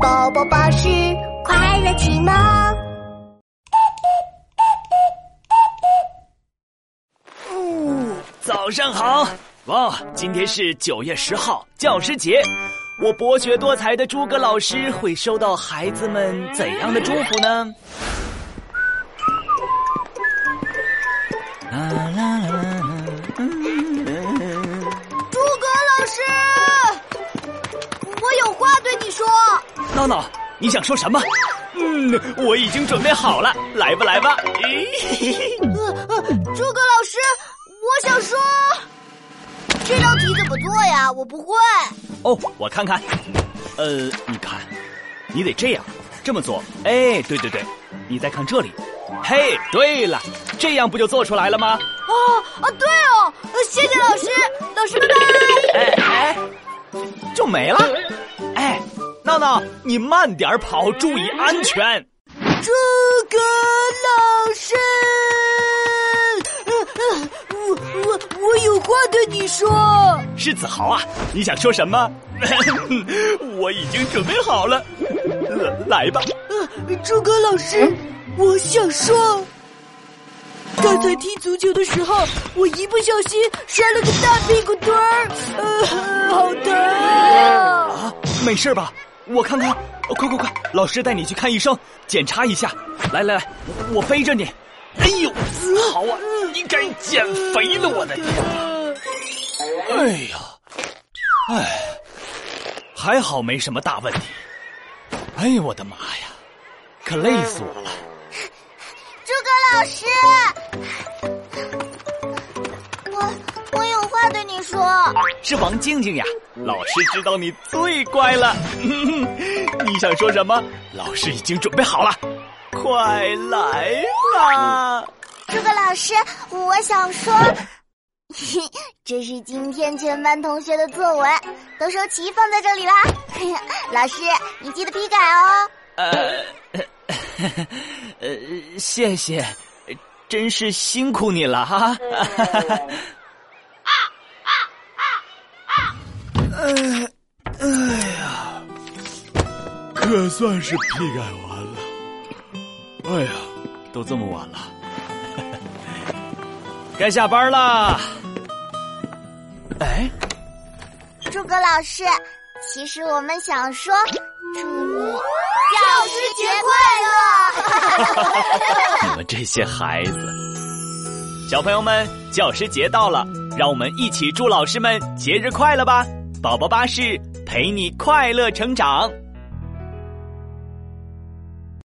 宝宝巴士快乐启蒙。哦，早上好！哇，今天是九月十号，教师节。我博学多才的诸葛老师会收到孩子们怎样的祝福呢？啦啦啦啦！诸葛老师，我有话对你说。闹闹，你想说什么？嗯，我已经准备好了，来吧来吧。呃呃，诸葛老师，我想说，这道题怎么做呀？我不会。哦，我看看。呃，你看，你得这样，这么做。哎，对对对，你再看这里。嘿，对了，这样不就做出来了吗？啊啊，对哦，谢谢老师，老师拜拜。哎哎，就没了。哎，闹闹，你慢点跑，注意安全。诸葛老师，我我我有话对你说。是子豪啊，你想说什么？我已经准备好了，来吧。呃，诸葛老师，我想说，刚才踢足球的时候，我一不小心摔了个大屁股墩儿，呃，好疼啊！啊，没事吧？我看看，快快快，老师带你去看医生，检查一下。来来来，我背着你。哎呦，好啊，你该减肥了，我的天！哎呀，哎，还好没什么大问题。哎呦，我的妈呀，可累死我了！诸葛老师，是王静静呀，老师知道你最乖了。你想说什么？老师已经准备好了，快来吧！诸葛老师，我想说。这是今天全班同学的作文，都收齐放在这里啦。老师，你记得批改哦。呃，呃，谢谢，真是辛苦你了哈。哎，哎呀，可算是批改完了。哎呀，都这么晚了，该下班了。哎，诸葛老师，其实我们想说，祝你教师节快乐！你们这些孩子，小朋友们，教师节到了，让我们一起祝老师们节日快乐吧！宝宝巴士陪你快乐成长。